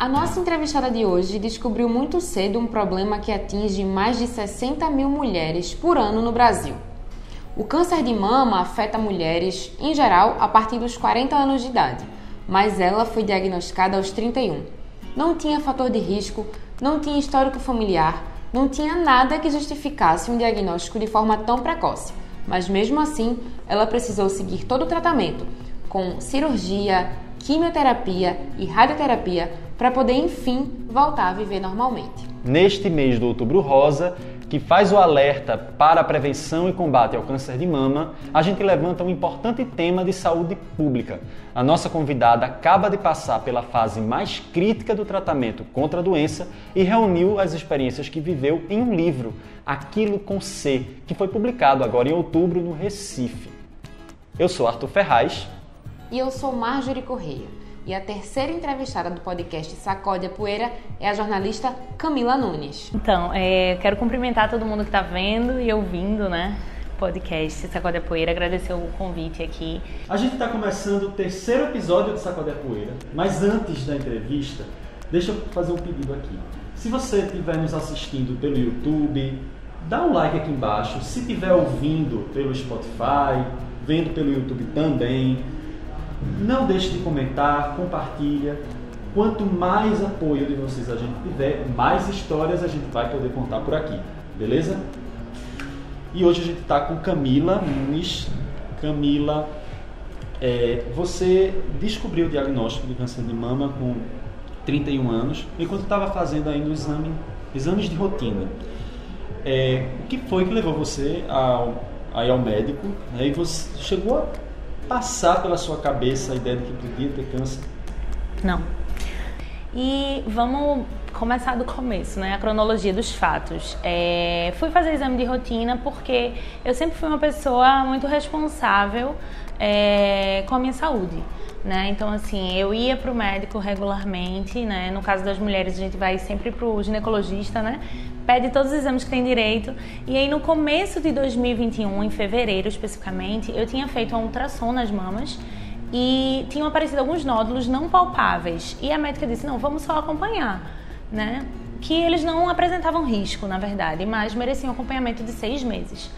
A nossa entrevistada de hoje descobriu muito cedo um problema que atinge mais de 60 mil mulheres por ano no Brasil. O câncer de mama afeta mulheres, em geral, a partir dos 40 anos de idade, mas ela foi diagnosticada aos 31. Não tinha fator de risco, não tinha histórico familiar, não tinha nada que justificasse um diagnóstico de forma tão precoce, mas mesmo assim ela precisou seguir todo o tratamento, com cirurgia, quimioterapia e radioterapia para poder enfim voltar a viver normalmente. Neste mês do Outubro Rosa, que faz o alerta para a prevenção e combate ao câncer de mama, a gente levanta um importante tema de saúde pública. A nossa convidada acaba de passar pela fase mais crítica do tratamento contra a doença e reuniu as experiências que viveu em um livro, Aquilo com C, que foi publicado agora em outubro no Recife. Eu sou Arthur Ferraz. E eu sou Marjorie Correia. E a terceira entrevistada do podcast Sacode a Poeira é a jornalista Camila Nunes. Então, é, quero cumprimentar todo mundo que está vendo e ouvindo, né? Podcast Sacode a Poeira, agradecer o convite aqui. A gente está começando o terceiro episódio do Sacode a Poeira, mas antes da entrevista, deixa eu fazer um pedido aqui. Se você estiver nos assistindo pelo YouTube, dá um like aqui embaixo. Se estiver ouvindo pelo Spotify, vendo pelo YouTube também, não deixe de comentar, compartilha. Quanto mais apoio de vocês a gente tiver, mais histórias a gente vai poder contar por aqui, beleza? E hoje a gente está com Camila Nunes. Camila, é, você descobriu o diagnóstico de câncer de mama com 31 anos, enquanto estava fazendo ainda o exame, exames de rotina. É, o que foi que levou você ao, aí ao médico? Né, você chegou a passar pela sua cabeça a ideia de que podia ter câncer? Não. E vamos começar do começo, né? A cronologia dos fatos. É, fui fazer exame de rotina porque eu sempre fui uma pessoa muito responsável é, com a minha saúde. Né? Então, assim, eu ia para o médico regularmente, né? No caso das mulheres, a gente vai sempre para o ginecologista, né? Pede todos os exames que tem direito. E aí, no começo de 2021, em fevereiro especificamente, eu tinha feito uma ultrassom nas mamas e tinham aparecido alguns nódulos não palpáveis. E a médica disse: não, vamos só acompanhar, né? Que eles não apresentavam risco, na verdade, mas mereciam acompanhamento de seis meses.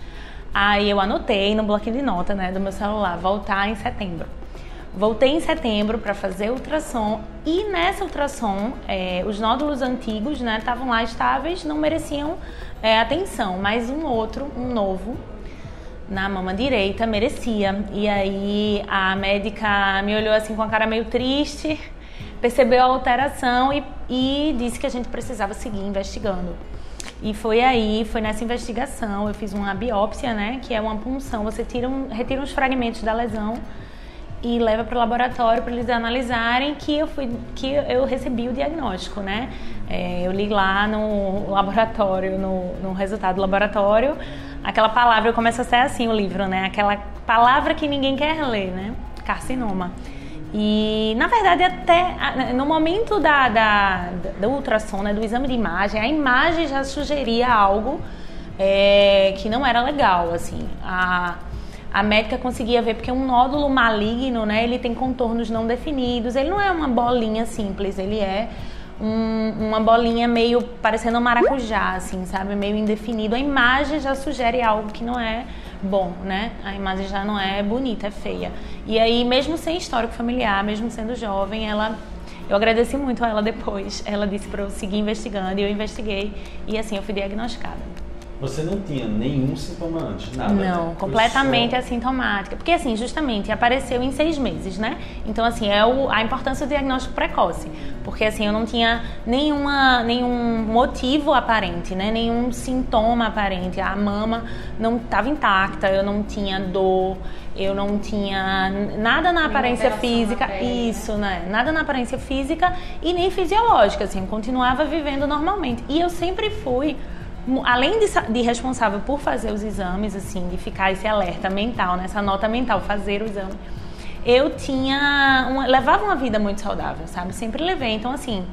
Aí eu anotei no bloquinho de nota, né, do meu celular, voltar em setembro. Voltei em setembro para fazer ultrassom e nessa ultrassom é, os nódulos antigos estavam né, lá estáveis, não mereciam é, atenção, mas um outro, um novo, na mama direita merecia. E aí a médica me olhou assim com a cara meio triste, percebeu a alteração e, e disse que a gente precisava seguir investigando. E foi aí, foi nessa investigação, eu fiz uma biópsia, né, que é uma punção, você tira um, retira os fragmentos da lesão e leva para o laboratório para eles analisarem que eu fui que eu recebi o diagnóstico, né? É, eu li lá no laboratório, no, no resultado do laboratório, aquela palavra começa a ser assim o livro, né? Aquela palavra que ninguém quer ler, né? Carcinoma. E na verdade até no momento da, da, da ultrassom, né, do exame de imagem, a imagem já sugeria algo é, que não era legal, assim. A, a médica conseguia ver, porque um nódulo maligno, né, ele tem contornos não definidos, ele não é uma bolinha simples, ele é um, uma bolinha meio parecendo um maracujá, assim, sabe, meio indefinido. A imagem já sugere algo que não é bom, né? A imagem já não é bonita, é feia. E aí, mesmo sem histórico familiar, mesmo sendo jovem, ela eu agradeci muito a ela depois. Ela disse para eu seguir investigando e eu investiguei e assim eu fui diagnosticada. Você não tinha nenhum sintoma antes, nada? Não, né? completamente só... assintomática. Porque, assim, justamente apareceu em seis meses, né? Então, assim, é o, a importância do diagnóstico precoce. Porque, assim, eu não tinha nenhuma, nenhum motivo aparente, né? Nenhum sintoma aparente. A mama não estava intacta, eu não tinha dor, eu não tinha nada na aparência física. Na isso, né? Nada na aparência física e nem fisiológica, assim. Eu continuava vivendo normalmente. E eu sempre fui além de, de, responsável por fazer os exames, assim, de ficar esse alerta mental, nessa né, nota mental, fazer o exame, eu tinha, uma, levava uma vida muito saudável, sabe? Sempre levei. Então, assim,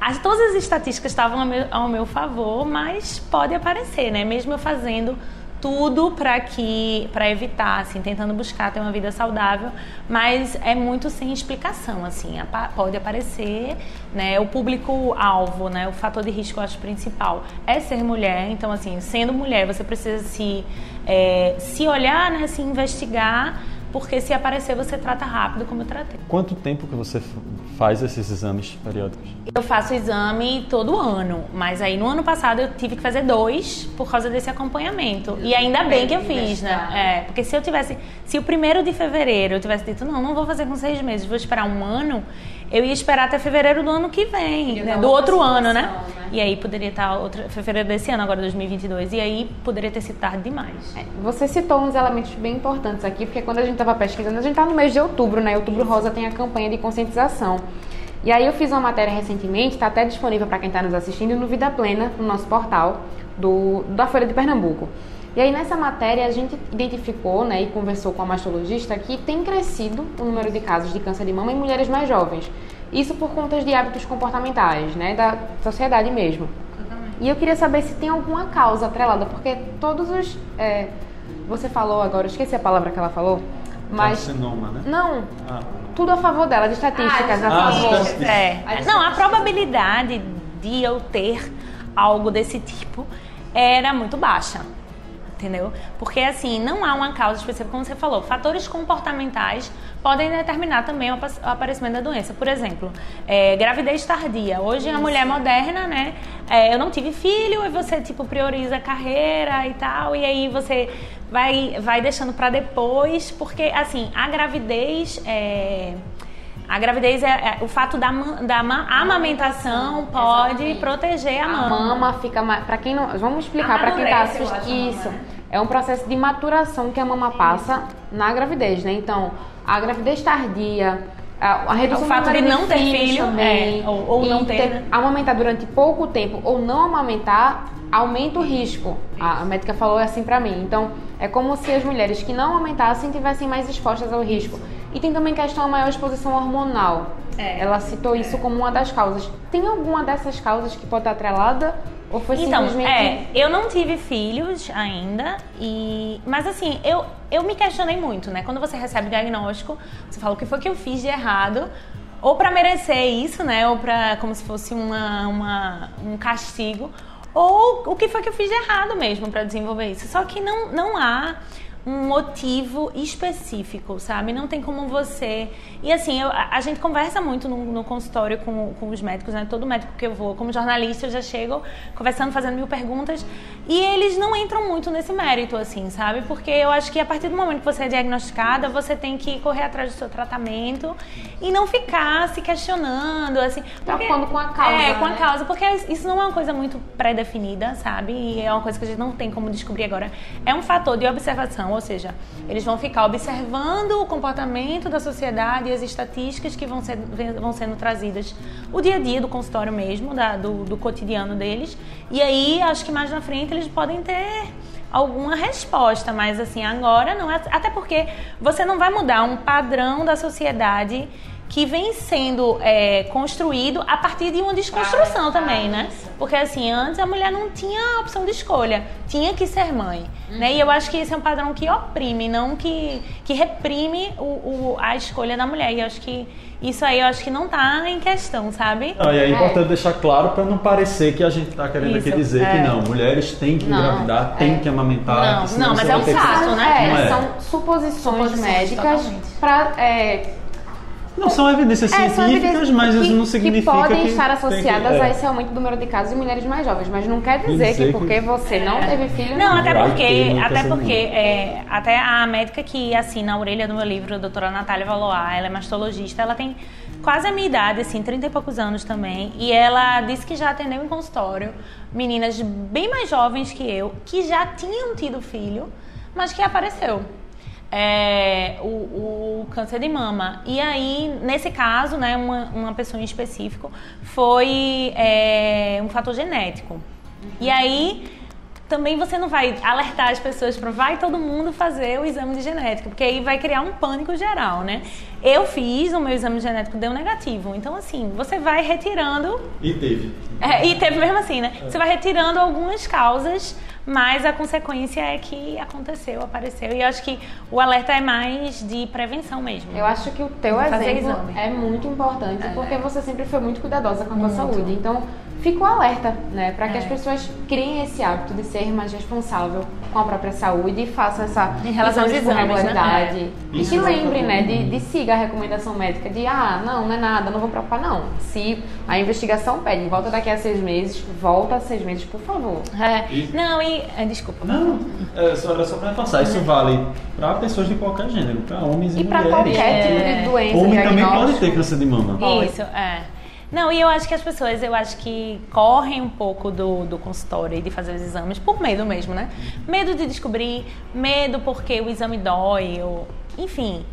as, todas as estatísticas estavam ao meu, ao meu favor, mas pode aparecer, né? Mesmo eu fazendo tudo para que para evitar, assim, tentando buscar ter uma vida saudável, mas é muito sem explicação, assim, pode aparecer, né, o público alvo, né, o fator de risco eu acho principal é ser mulher, então assim, sendo mulher você precisa se é, se olhar, né, se investigar porque se aparecer você trata rápido como eu tratei. Quanto tempo que você faz esses exames periódicos? Eu faço exame todo ano, mas aí no ano passado eu tive que fazer dois por causa desse acompanhamento. E ainda bem que eu fiz, né? É, porque se eu tivesse, se o primeiro de fevereiro eu tivesse dito, não, não vou fazer com seis meses, vou esperar um ano, eu ia esperar até fevereiro do ano que vem, né? do outro ano, né? né? E aí poderia estar outro, fevereiro desse ano, agora 2022, e aí poderia ter sido tarde demais. É, você citou uns elementos bem importantes aqui, porque quando a gente estava pesquisando, a gente está no mês de outubro, né? Outubro Rosa tem a campanha de conscientização. E aí eu fiz uma matéria recentemente, está até disponível para quem está nos assistindo no Vida Plena, no nosso portal do, da Folha de Pernambuco. E aí nessa matéria a gente identificou né, e conversou com a mastologista que tem crescido o número de casos de câncer de mama em mulheres mais jovens. Isso por conta de hábitos comportamentais, né, da sociedade mesmo. E eu queria saber se tem alguma causa atrelada, porque todos os. É, você falou agora, eu esqueci a palavra que ela falou. Mas. Carcinoma, né? Não. Ah. Tudo a favor dela, de estatísticas ah, a favor. É. Não, a probabilidade de eu ter algo desse tipo era muito baixa entendeu? Porque assim, não há uma causa específica, como você falou. Fatores comportamentais podem determinar também o aparecimento da doença. Por exemplo, é, gravidez tardia. Hoje Isso. a mulher moderna, né? É, eu não tive filho e você tipo prioriza a carreira e tal, e aí você vai vai deixando para depois, porque assim a gravidez é, a gravidez é, é, o fato da, da amamentação pode Exatamente. proteger a mama. A mama fica mais. Para quem não, vamos explicar para quem está assistindo isso. Mama, né? É um processo de maturação que a mama passa na gravidez, né? Então, a gravidez tardia, a, a redução o fato de não ter filho também, é, ou, ou não ter, ter né? amamentar durante pouco tempo ou não amamentar aumenta o risco. A, a médica falou assim para mim. Então, é como se as mulheres que não amamentassem tivessem mais expostas ao risco. E tem também questão a maior exposição hormonal. É. Ela citou isso como uma das causas. Tem alguma dessas causas que pode estar atrelada? Ou foi então, simplesmente... é, eu não tive filhos ainda, e mas assim, eu, eu me questionei muito, né? Quando você recebe o diagnóstico, você fala o que foi que eu fiz de errado, ou para merecer isso, né? Ou para como se fosse uma, uma, um castigo, ou o que foi que eu fiz de errado mesmo para desenvolver isso. Só que não, não há um motivo específico, sabe? Não tem como você. E assim, eu, a, gente conversa muito no, no, consultório com, com os médicos, né? Todo médico que eu vou, como jornalista, eu já chego conversando, fazendo mil perguntas. E eles não entram muito nesse mérito, assim, sabe? Porque eu acho que a partir do momento que você é diagnosticada, você tem que correr atrás do seu tratamento e não ficar se questionando, assim. Preocupando com a causa. É, com a né? causa, porque isso não é uma coisa muito pré-definida, sabe? E é uma coisa que a gente não tem como descobrir agora. É um fator de observação ou seja, eles vão ficar observando o comportamento da sociedade e as estatísticas que vão, ser, vão sendo trazidas o dia a dia do consultório mesmo, da, do, do cotidiano deles. E aí, acho que mais na frente eles podem ter alguma resposta, mas assim, agora não. É, até porque você não vai mudar um padrão da sociedade que vem sendo é, construído a partir de uma desconstrução também, né? Porque assim, antes a mulher não tinha a opção de escolha, tinha que ser mãe, uhum. né? E eu acho que esse é um padrão que oprime, não que, que reprime o, o, a escolha da mulher. E eu acho que isso aí eu acho que não está em questão, sabe? Não, e é importante é. deixar claro para não parecer que a gente está querendo isso, aqui dizer é. que não, mulheres têm que não, engravidar, têm é. que amamentar. Não, não mas é um fato, né? É, são suposições, suposições médicas para não são evidências é, científicas, mas isso não significa que podem que estar associadas que, é. a esse aumento do número de casos de mulheres mais jovens, mas não quer dizer, dizer que porque que... você não é. teve filho não, não. até porque, até porque é, até a médica que assina a orelha do meu livro, a doutora Natália Valois, ela é mastologista, ela tem quase a minha idade, assim, 30 e poucos anos também, e ela disse que já atendeu em consultório meninas bem mais jovens que eu, que já tinham tido filho, mas que apareceu é, o, o, câncer de mama. E aí, nesse caso, né, uma, uma pessoa em específico foi é, um fator genético. Uhum. E aí, também você não vai alertar as pessoas para vai todo mundo fazer o exame de genética, porque aí vai criar um pânico geral, né? Eu fiz o meu exame genético, deu negativo. Então, assim, você vai retirando. E teve. É, e teve mesmo assim, né? Você vai retirando algumas causas mas a consequência é que aconteceu, apareceu. E eu acho que o alerta é mais de prevenção mesmo. Eu acho que o teu exemplo é muito importante, é. porque você sempre foi muito cuidadosa com a muito. tua saúde. Então, fica o alerta, né? Para que é. as pessoas criem esse hábito de ser mais responsável com a própria saúde e façam essa em relação aos exames, regularidade. Né? E que lembre, né? De, de siga a recomendação médica de ah, não, não é nada, não vou preocupar, não. Se a investigação pede, volta daqui a seis meses, volta a seis meses, por favor. É. E... Não, e. Eh, desculpa. Não, é, só, era só para passar. Isso vale para pessoas de qualquer gênero, para homens e, e mulheres. E para qualquer tipo de doença. Homem também pode ter câncer de mama. Isso, é. Não, e eu acho que as pessoas, eu acho que correm um pouco do, do consultório e de fazer os exames por medo mesmo, né? Medo de descobrir, medo porque o exame dói, ou, enfim.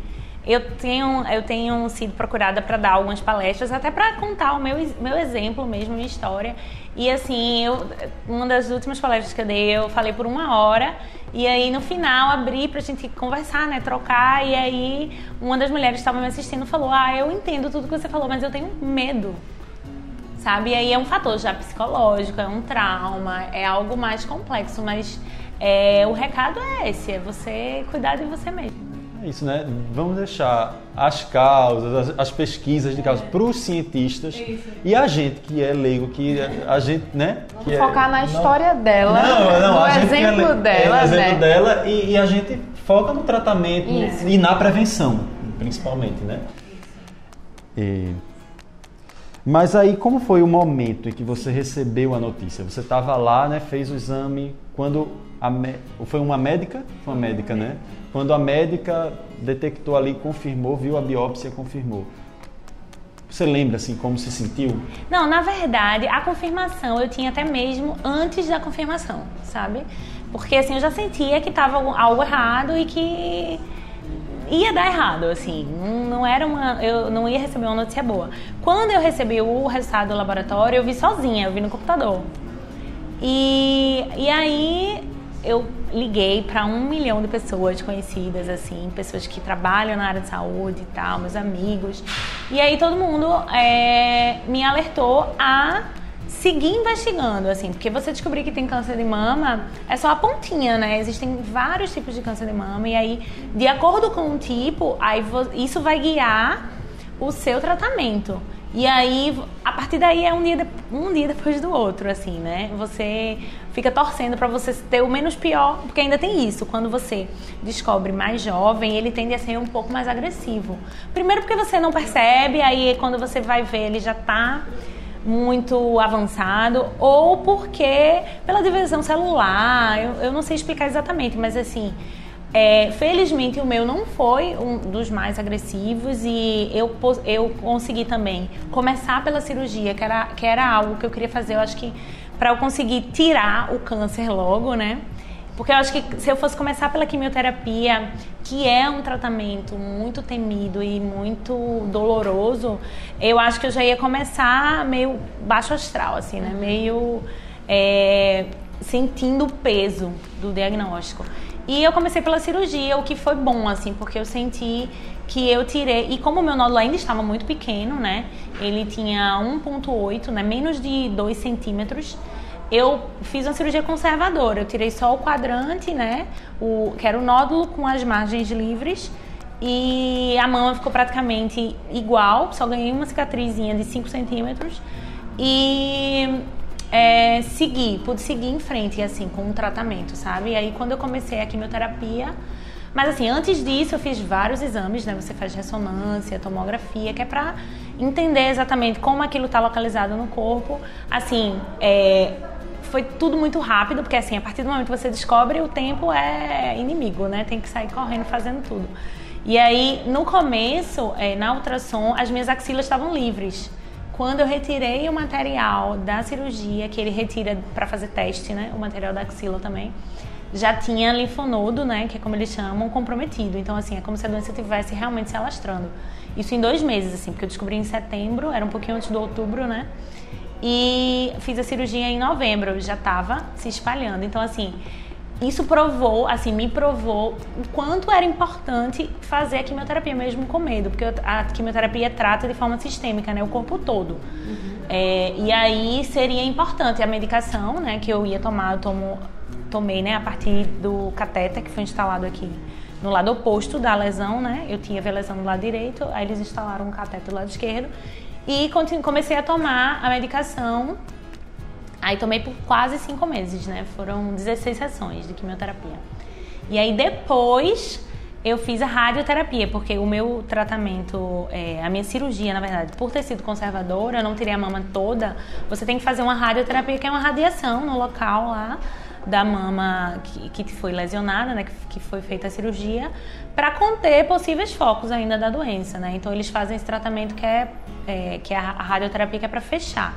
Eu tenho, eu tenho sido procurada para dar algumas palestras, até para contar o meu, meu exemplo mesmo, minha história. E assim, eu, uma das últimas palestras que eu dei, eu falei por uma hora. E aí no final abri pra gente conversar, né? Trocar. E aí uma das mulheres que estava me assistindo falou: Ah, eu entendo tudo que você falou, mas eu tenho medo. Sabe? E aí é um fator já psicológico, é um trauma, é algo mais complexo, mas é, o recado é esse: é você cuidar de você mesmo. É isso, né? Vamos deixar as causas, as, as pesquisas de causas é. para os cientistas isso. e a gente que é leigo, que a gente, né? Que é focar é, na história não, dela, não, não, no a exemplo é, dela, é, exemplo né? dela e, e, a gente foca no tratamento isso. e na prevenção, principalmente, né? E... Mas aí, como foi o momento em que você recebeu a notícia? Você estava lá, né? Fez o exame quando a foi uma médica, foi uma médica, né? Quando a médica detectou ali, confirmou, viu a biópsia, confirmou. Você lembra assim como se sentiu? Não, na verdade, a confirmação eu tinha até mesmo antes da confirmação, sabe? Porque assim, eu já sentia que estava algo errado e que ia dar errado, assim, não era uma, eu não ia receber uma notícia boa. Quando eu recebi o resultado do laboratório, eu vi sozinha, eu vi no computador. E, e aí eu liguei para um milhão de pessoas conhecidas, assim, pessoas que trabalham na área de saúde e tal, meus amigos. E aí todo mundo é, me alertou a seguir investigando, assim, porque você descobrir que tem câncer de mama é só a pontinha, né? Existem vários tipos de câncer de mama e aí, de acordo com o tipo, aí isso vai guiar o seu tratamento. E aí, a partir daí é um dia, um dia depois do outro, assim, né? Você fica torcendo para você ter o menos pior, porque ainda tem isso. Quando você descobre mais jovem, ele tende a ser um pouco mais agressivo. Primeiro porque você não percebe, aí quando você vai ver, ele já tá muito avançado, ou porque pela divisão celular, eu, eu não sei explicar exatamente, mas assim é, felizmente o meu não foi um dos mais agressivos e eu, eu consegui também começar pela cirurgia, que era, que era algo que eu queria fazer. Eu acho que para eu conseguir tirar o câncer logo, né? Porque eu acho que se eu fosse começar pela quimioterapia, que é um tratamento muito temido e muito doloroso, eu acho que eu já ia começar meio baixo astral, assim, né? Meio é, sentindo o peso do diagnóstico. E eu comecei pela cirurgia, o que foi bom, assim, porque eu senti que eu tirei. E como o meu nódulo ainda estava muito pequeno, né? Ele tinha 1,8, né? Menos de 2 centímetros. Eu fiz uma cirurgia conservadora. Eu tirei só o quadrante, né? O, que era o nódulo com as margens livres. E a mama ficou praticamente igual, só ganhei uma cicatrizinha de 5 centímetros. E é, seguir, pude seguir em frente, assim, com o tratamento, sabe? E aí, quando eu comecei a quimioterapia, mas assim, antes disso eu fiz vários exames, né? Você faz ressonância, tomografia, que é pra entender exatamente como aquilo está localizado no corpo. Assim, é, foi tudo muito rápido, porque assim, a partir do momento que você descobre, o tempo é inimigo, né? Tem que sair correndo fazendo tudo. E aí, no começo, é, na ultrassom, as minhas axilas estavam livres. Quando eu retirei o material da cirurgia, que ele retira para fazer teste, né? O material da axila também, já tinha linfonodo, né? Que é como eles chamam, comprometido. Então, assim, é como se a doença estivesse realmente se alastrando. Isso em dois meses, assim, porque eu descobri em setembro, era um pouquinho antes do outubro, né? E fiz a cirurgia em novembro, já estava se espalhando. Então, assim, isso provou, assim, me provou o quanto era importante fazer a quimioterapia mesmo com medo, porque a quimioterapia trata de forma sistêmica, né, o corpo todo. Uhum. É, e aí seria importante a medicação, né, que eu ia tomar, eu tomo, tomei, né, a partir do catéter que foi instalado aqui no lado oposto da lesão, né, eu tinha a lesão do lado direito, aí eles instalaram um catéter do lado esquerdo e comecei a tomar a medicação Aí tomei por quase cinco meses, né? Foram 16 sessões de quimioterapia. E aí depois eu fiz a radioterapia, porque o meu tratamento, é, a minha cirurgia, na verdade, por ter sido conservadora, eu não tirei a mama toda, você tem que fazer uma radioterapia, que é uma radiação no local lá da mama que, que foi lesionada, né, que, que foi feita a cirurgia, para conter possíveis focos ainda da doença, né? Então eles fazem esse tratamento que é, é que é a radioterapia que é para fechar.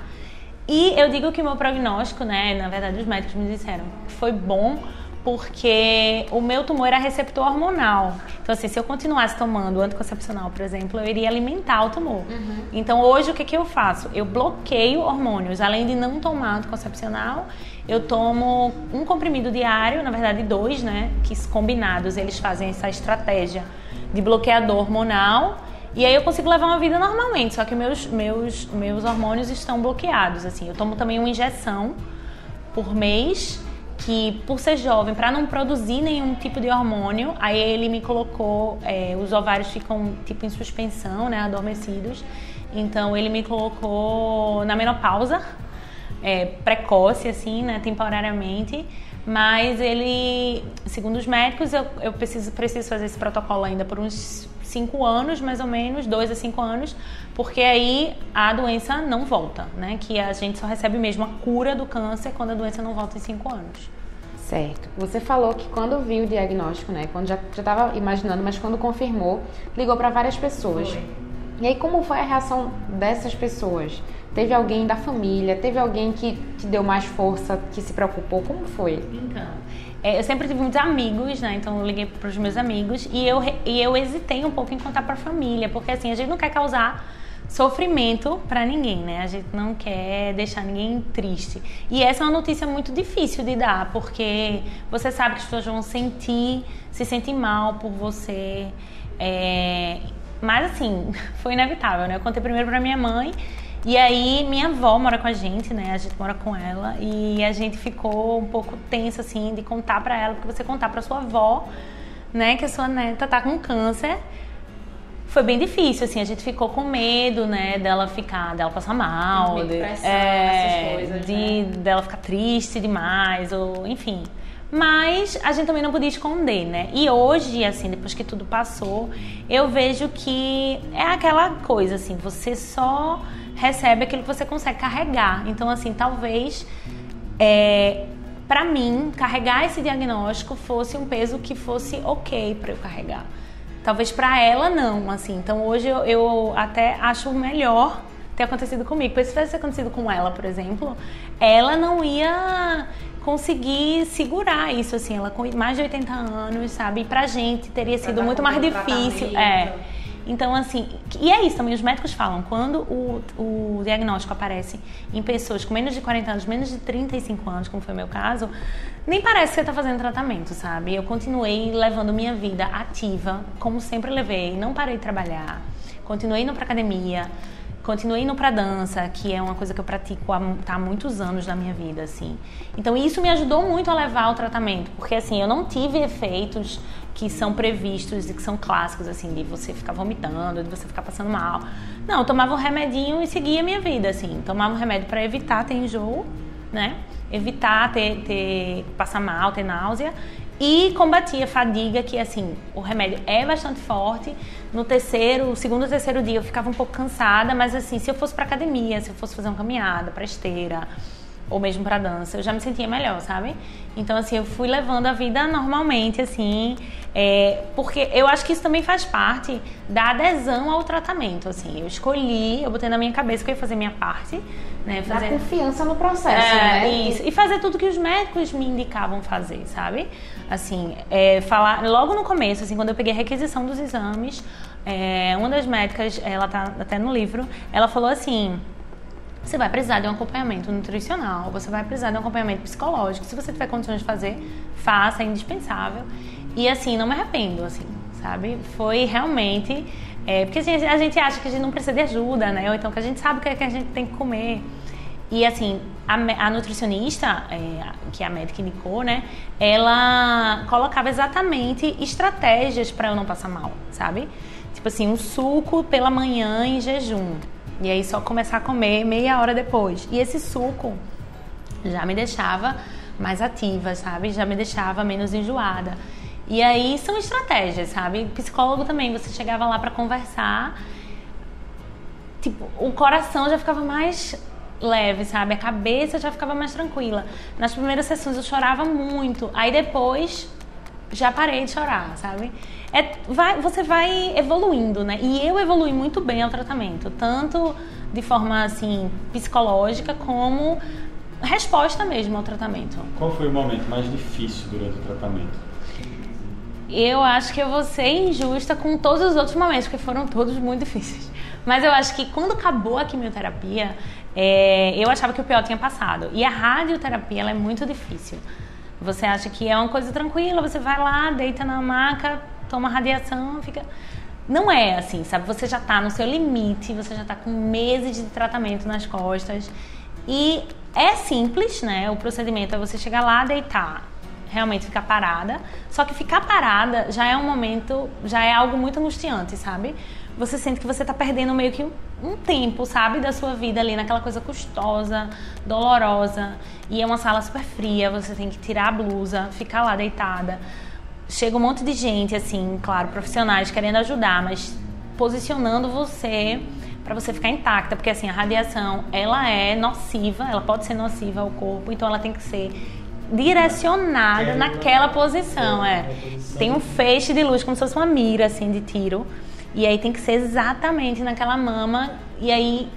E eu digo que o meu prognóstico, né, na verdade os médicos me disseram que foi bom porque o meu tumor era receptor hormonal. Então, assim, se eu continuasse tomando anticoncepcional, por exemplo, eu iria alimentar o tumor. Uhum. Então, hoje, o que, que eu faço? Eu bloqueio hormônios. Além de não tomar anticoncepcional, eu tomo um comprimido diário, na verdade, dois, né? Que combinados eles fazem essa estratégia de bloqueador hormonal e aí eu consigo levar uma vida normalmente, só que meus, meus, meus hormônios estão bloqueados, assim. Eu tomo também uma injeção por mês, que por ser jovem, para não produzir nenhum tipo de hormônio, aí ele me colocou, é, os ovários ficam tipo em suspensão, né, adormecidos. Então ele me colocou na menopausa, é, precoce, assim, né, temporariamente. Mas ele, segundo os médicos, eu, eu preciso, preciso fazer esse protocolo ainda por uns cinco anos, mais ou menos, dois a cinco anos, porque aí a doença não volta, né? Que a gente só recebe mesmo a cura do câncer quando a doença não volta em cinco anos. Certo. Você falou que quando viu o diagnóstico, né? Quando já estava imaginando, mas quando confirmou, ligou para várias pessoas. Foi. E aí, como foi a reação dessas pessoas? Teve alguém da família? Teve alguém que te deu mais força, que se preocupou? Como foi? Então, é, eu sempre tive muitos amigos, né? Então eu liguei para os meus amigos e eu, e eu hesitei um pouco em contar para a família, porque assim, a gente não quer causar sofrimento para ninguém, né? A gente não quer deixar ninguém triste. E essa é uma notícia muito difícil de dar, porque você sabe que as pessoas vão sentir, se sentir mal por você. É... Mas assim, foi inevitável, né? Eu contei primeiro para minha mãe e aí minha avó mora com a gente, né? A gente mora com ela e a gente ficou um pouco tenso assim de contar para ela, porque você contar para sua avó, né, que a sua neta tá com câncer, foi bem difícil, assim, a gente ficou com medo, né, dela ficar, dela passar mal, de, é, coisas, de né? dela ficar triste demais, ou enfim. Mas a gente também não podia esconder, né? E hoje, assim, depois que tudo passou, eu vejo que é aquela coisa, assim, você só recebe aquilo que você consegue carregar. Então, assim, talvez é, para mim carregar esse diagnóstico fosse um peso que fosse ok para eu carregar. Talvez para ela não, assim. Então hoje eu, eu, até acho melhor ter acontecido comigo. Porque se tivesse acontecido com ela, por exemplo, ela não ia conseguir segurar isso, assim. Ela com mais de 80 anos, sabe? E pra gente teria sido muito mais difícil. É. Então, assim, e é isso também, os médicos falam, quando o, o diagnóstico aparece em pessoas com menos de 40 anos, menos de 35 anos, como foi o meu caso, nem parece que você está fazendo tratamento, sabe? Eu continuei levando minha vida ativa, como sempre levei, não parei de trabalhar, continuei indo para academia, continuei indo para dança, que é uma coisa que eu pratico há, tá, há muitos anos na minha vida, assim. Então isso me ajudou muito a levar o tratamento, porque assim, eu não tive efeitos que são previstos e que são clássicos, assim, de você ficar vomitando, de você ficar passando mal. Não, eu tomava um remedinho e seguia a minha vida, assim. Tomava um remédio para evitar ter enjoo, né? Evitar ter, ter, passar mal, ter náusea. E combatia fadiga, que assim, o remédio é bastante forte. No terceiro, segundo ou terceiro dia eu ficava um pouco cansada, mas assim, se eu fosse para academia, se eu fosse fazer uma caminhada, para esteira, ou mesmo para dança, eu já me sentia melhor, sabe? Então, assim, eu fui levando a vida normalmente, assim, é, porque eu acho que isso também faz parte da adesão ao tratamento, assim. Eu escolhi, eu botei na minha cabeça que eu ia fazer minha parte, né? Fazer... Dar confiança no processo, é, né? Isso, e fazer tudo que os médicos me indicavam fazer, sabe? Assim, é, falar, logo no começo, assim, quando eu peguei a requisição dos exames, é, uma das médicas, ela tá até no livro, ela falou assim você vai precisar de um acompanhamento nutricional, você vai precisar de um acompanhamento psicológico. Se você tiver condições de fazer, faça, é indispensável. E assim, não me arrependo, assim, sabe? Foi realmente. É, porque a gente, a gente acha que a gente não precisa de ajuda, né? Ou então que a gente sabe o que, é que a gente tem que comer. E assim, a, a nutricionista, é, que é a médica indicou, né? Ela colocava exatamente estratégias para eu não passar mal, sabe? Tipo assim, um suco pela manhã em jejum. E aí só começar a comer meia hora depois. E esse suco já me deixava mais ativa, sabe? Já me deixava menos enjoada. E aí são estratégias, sabe? Psicólogo também, você chegava lá para conversar, tipo, o coração já ficava mais leve, sabe? A cabeça já ficava mais tranquila. Nas primeiras sessões eu chorava muito, aí depois já parei de chorar, sabe? É, vai, você vai evoluindo, né? E eu evolui muito bem ao tratamento, tanto de forma assim psicológica como resposta mesmo ao tratamento. Qual foi o momento mais difícil durante o tratamento? Eu acho que eu vou ser injusta com todos os outros momentos, porque foram todos muito difíceis. Mas eu acho que quando acabou a quimioterapia, é, eu achava que o pior tinha passado. E a radioterapia ela é muito difícil. Você acha que é uma coisa tranquila, você vai lá, deita na maca, toma radiação, fica. Não é assim, sabe? Você já está no seu limite, você já está com meses de tratamento nas costas. E é simples, né? O procedimento é você chegar lá, deitar, realmente ficar parada. Só que ficar parada já é um momento, já é algo muito angustiante, sabe? Você sente que você está perdendo meio que um tempo, sabe, da sua vida ali naquela coisa custosa, dolorosa. E é uma sala super fria, você tem que tirar a blusa, ficar lá deitada. Chega um monte de gente, assim, claro, profissionais querendo ajudar, mas posicionando você para você ficar intacta, porque assim, a radiação, ela é nociva, ela pode ser nociva ao corpo, então ela tem que ser direcionada naquela posição, é. Tem um feixe de luz como se fosse uma mira assim de tiro. E aí tem que ser exatamente naquela mama e aí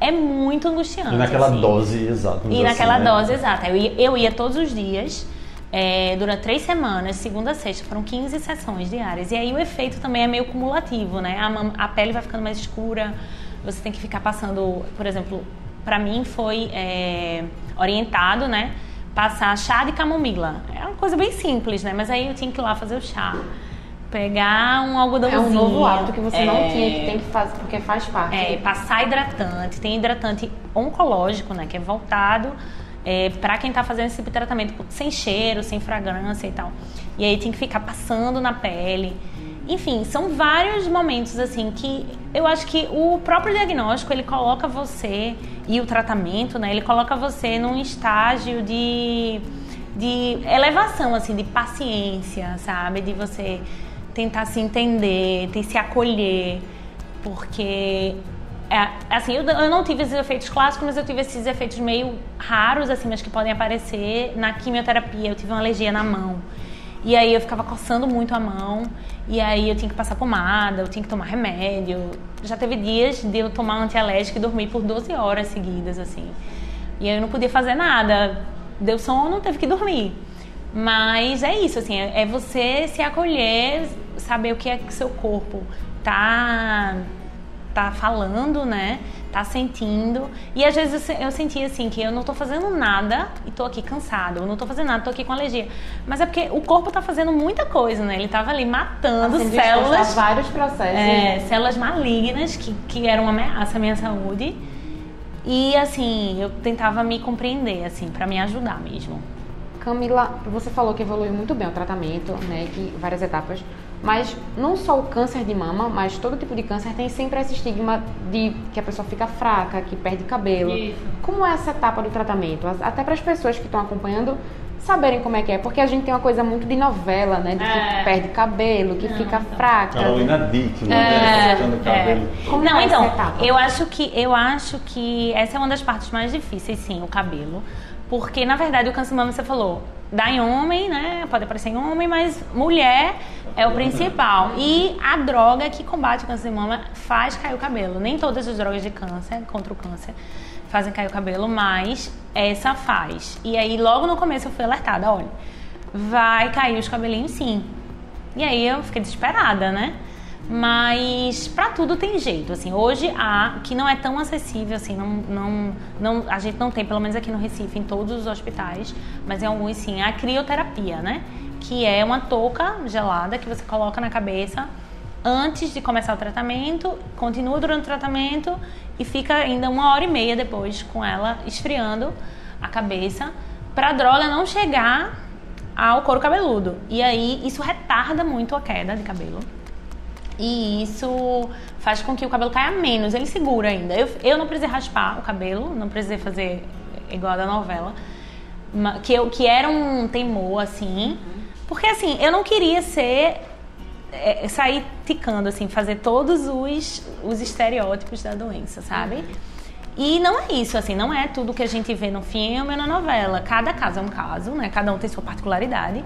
é muito angustiante. E naquela assim. dose exata. E naquela assim, né? dose exata. Eu ia, eu ia todos os dias, é, durante três semanas, segunda a sexta, foram 15 sessões diárias. E aí o efeito também é meio cumulativo, né? A, a pele vai ficando mais escura, você tem que ficar passando, por exemplo, para mim foi é, orientado, né? passar chá de camomila. É uma coisa bem simples, né? Mas aí eu tinha que ir lá fazer o chá. Pegar um algodãozinho. É um novo hábito que você é... não tinha, que tem que fazer, porque faz parte. É, passar hidratante. Tem hidratante oncológico, né? Que é voltado é, para quem está fazendo esse tipo de tratamento sem cheiro, sem fragrância e tal. E aí tem que ficar passando na pele. Enfim, são vários momentos assim que eu acho que o próprio diagnóstico ele coloca você e o tratamento, né? Ele coloca você num estágio de, de elevação, assim, de paciência, sabe? De você tentar se entender, de se acolher, porque é, assim, eu, eu, não tive esses efeitos clássicos, mas eu tive esses efeitos meio raros, assim, mas que podem aparecer na quimioterapia. Eu tive uma alergia na mão. E aí eu ficava coçando muito a mão, e aí eu tinha que passar pomada, eu tinha que tomar remédio. Já teve dias de eu tomar antialérgico e dormir por 12 horas seguidas, assim. E aí eu não podia fazer nada. Deu sono, teve que dormir. Mas é isso, assim, é, você se acolher, saber o que é que seu corpo tá tá falando, né? Tá sentindo. E às vezes eu, sentia assim que eu não tô fazendo nada e tô aqui cansado. Eu não tô fazendo nada, tô aqui com alergia. Mas é porque o corpo tá fazendo muita coisa, né? Ele tava ali matando tá células. vários processos. É, células malignas que, que eram uma ameaça à minha saúde. E assim, eu tentava me compreender, assim, para me ajudar mesmo. Camila, você falou que evoluiu muito bem o tratamento, né? Que várias etapas. Mas não só o câncer de mama, mas todo tipo de câncer tem sempre esse estigma de que a pessoa fica fraca, que perde cabelo. Isso. Como é essa etapa do tratamento? Até para as pessoas que estão acompanhando saberem como é que é, porque a gente tem uma coisa muito de novela, né? De que é. perde cabelo, que não, fica então. fraca. Carolina Dick, né? É, é. cabelo. Como não, é então, eu acho que eu acho que essa é uma das partes mais difíceis, sim, o cabelo. Porque, na verdade, o câncer de mama, você falou, dá em homem, né? Pode aparecer em homem, mas mulher é o principal. E a droga que combate o câncer de mama faz cair o cabelo. Nem todas as drogas de câncer, contra o câncer, fazem cair o cabelo, mas essa faz. E aí, logo no começo, eu fui alertada: olha, vai cair os cabelinhos sim. E aí eu fiquei desesperada, né? Mas para tudo tem jeito, assim. Hoje a que não é tão acessível assim, não, não, não a gente não tem, pelo menos aqui no Recife, em todos os hospitais, mas em alguns sim, a crioterapia, né? Que é uma touca gelada que você coloca na cabeça antes de começar o tratamento, continua durante o tratamento e fica ainda uma hora e meia depois com ela esfriando a cabeça para a droga não chegar ao couro cabeludo. E aí isso retarda muito a queda de cabelo. E isso faz com que o cabelo caia menos, ele segura ainda. Eu, eu não precisei raspar o cabelo, não precisei fazer igual a da novela, que, eu, que era um temor, assim. Porque, assim, eu não queria ser. É, sair ticando, assim, fazer todos os, os estereótipos da doença, sabe? E não é isso, assim, não é tudo que a gente vê no filme ou na novela. Cada caso é um caso, né? Cada um tem sua particularidade.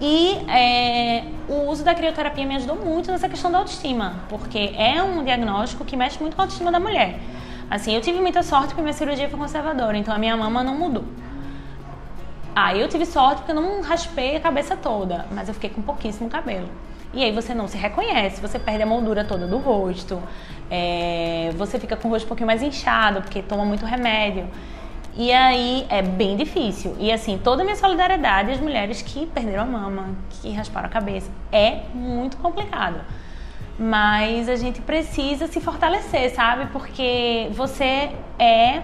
E é, o uso da crioterapia me ajudou muito nessa questão da autoestima, porque é um diagnóstico que mexe muito com a autoestima da mulher. Assim, eu tive muita sorte porque minha cirurgia foi conservadora, então a minha mama não mudou. Ah, eu tive sorte porque eu não raspei a cabeça toda, mas eu fiquei com pouquíssimo cabelo. E aí você não se reconhece, você perde a moldura toda do rosto, é, você fica com o rosto um pouquinho mais inchado porque toma muito remédio. E aí é bem difícil. E assim, toda a minha solidariedade às mulheres que perderam a mama, que rasparam a cabeça. É muito complicado. Mas a gente precisa se fortalecer, sabe? Porque você é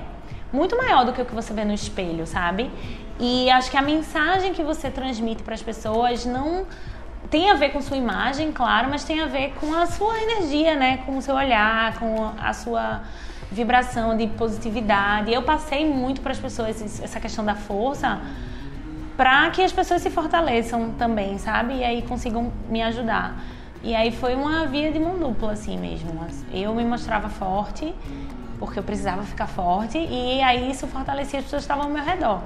muito maior do que o que você vê no espelho, sabe? E acho que a mensagem que você transmite para as pessoas não tem a ver com sua imagem, claro, mas tem a ver com a sua energia, né? Com o seu olhar, com a sua vibração de positividade. Eu passei muito para as pessoas essa questão da força para que as pessoas se fortaleçam também, sabe? E aí consigam me ajudar. E aí foi uma via de mão dupla, assim mesmo. Eu me mostrava forte, porque eu precisava ficar forte, e aí isso fortalecia as pessoas que estavam ao meu redor.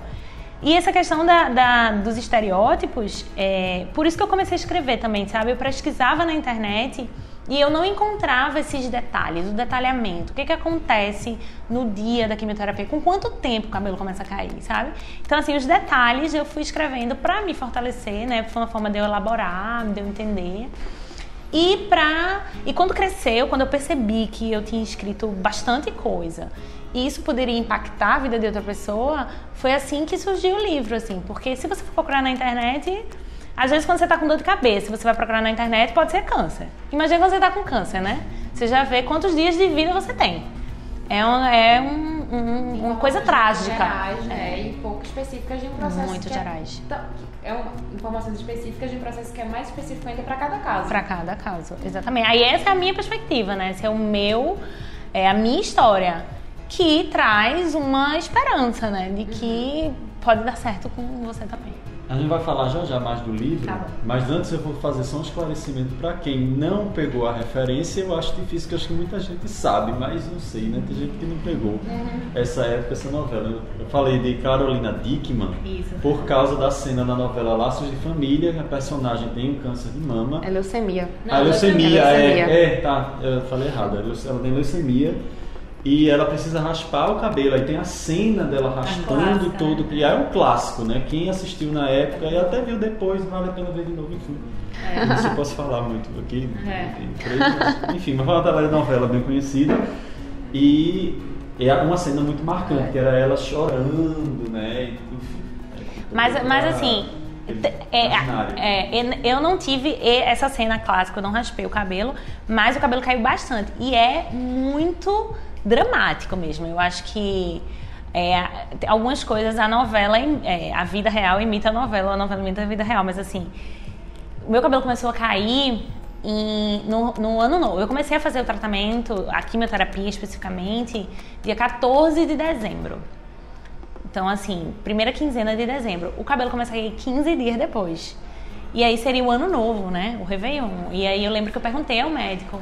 E essa questão da, da dos estereótipos, é, por isso que eu comecei a escrever também, sabe? Eu pesquisava na internet e eu não encontrava esses detalhes, o detalhamento. O que, que acontece no dia da quimioterapia? Com quanto tempo o cabelo começa a cair, sabe? Então, assim, os detalhes eu fui escrevendo para me fortalecer, né? Foi uma forma de eu elaborar, de eu entender. E pra. E quando cresceu, quando eu percebi que eu tinha escrito bastante coisa isso poderia impactar a vida de outra pessoa, foi assim que surgiu o livro, assim. Porque se você for procurar na internet, às vezes, quando você está com dor de cabeça, você vai procurar na internet, pode ser câncer. Imagina quando você está com câncer, né? Você já vê quantos dias de vida você tem. É, um, é um, um, uma coisa trágica. Gerais, né? E pouco específicas de um processo. Muito que é gerais. É, é uma, informações específicas de um processo que é mais específico ainda para cada caso. Para cada caso, exatamente. Aí essa é a minha perspectiva, né? Esse é o meu, é a minha história que traz uma esperança, né? De que pode dar certo com você também. A gente vai falar já já mais do livro, tá mas antes eu vou fazer só um esclarecimento para quem não pegou a referência. Eu acho difícil, que acho que muita gente sabe, mas não sei, né? Tem gente que não pegou uhum. essa época, essa novela. Eu falei de Carolina Dickman Isso. por causa da cena da novela Laços de Família, que a personagem tem um câncer de mama. É leucemia. Não, a leucemia, é, leucemia. É, é, tá, eu falei errado. Ela tem leucemia e ela precisa raspar o cabelo. Aí tem a cena dela é raspando é todo. E é um clássico, né? Quem assistiu na época e até viu depois, vale a pena ver de novo, enfim. É. Não sei se posso falar muito aqui. É. Enfim, enfim, mas foi uma telenovela bem conhecida. E é uma cena muito marcante, que era ela chorando, né? Enfim, mas, mas assim, é, é, eu não tive essa cena clássica, eu não raspei o cabelo, mas o cabelo caiu bastante. E é muito dramático mesmo. Eu acho que é, algumas coisas a novela, é, a vida real imita a novela, a novela imita a vida real, mas assim, o meu cabelo começou a cair em, no, no, ano novo. Eu comecei a fazer o tratamento, a quimioterapia especificamente, dia 14 de dezembro. Então, assim, primeira quinzena de dezembro. O cabelo começa a cair 15 dias depois. E aí seria o ano novo, né? O Réveillon. E aí eu lembro que eu perguntei ao médico,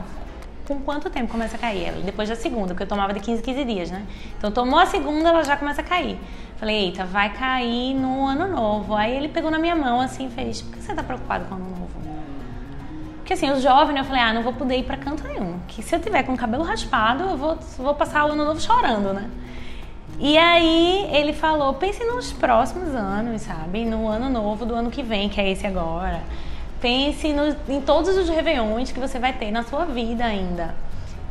com quanto tempo começa a cair? Ela, depois da segunda, porque eu tomava de 15 15 dias, né? Então tomou a segunda, ela já começa a cair. Falei, eita, vai cair no ano novo. Aí ele pegou na minha mão assim e fez, por que você tá preocupado com o ano novo? Porque assim, os jovens, eu falei, ah, não vou poder ir pra canto nenhum. Que se eu tiver com o cabelo raspado, eu vou, vou passar o ano novo chorando, né? E aí ele falou, pense nos próximos anos, sabe? No ano novo do ano que vem, que é esse agora pense no, em todos os réveillões que você vai ter na sua vida ainda,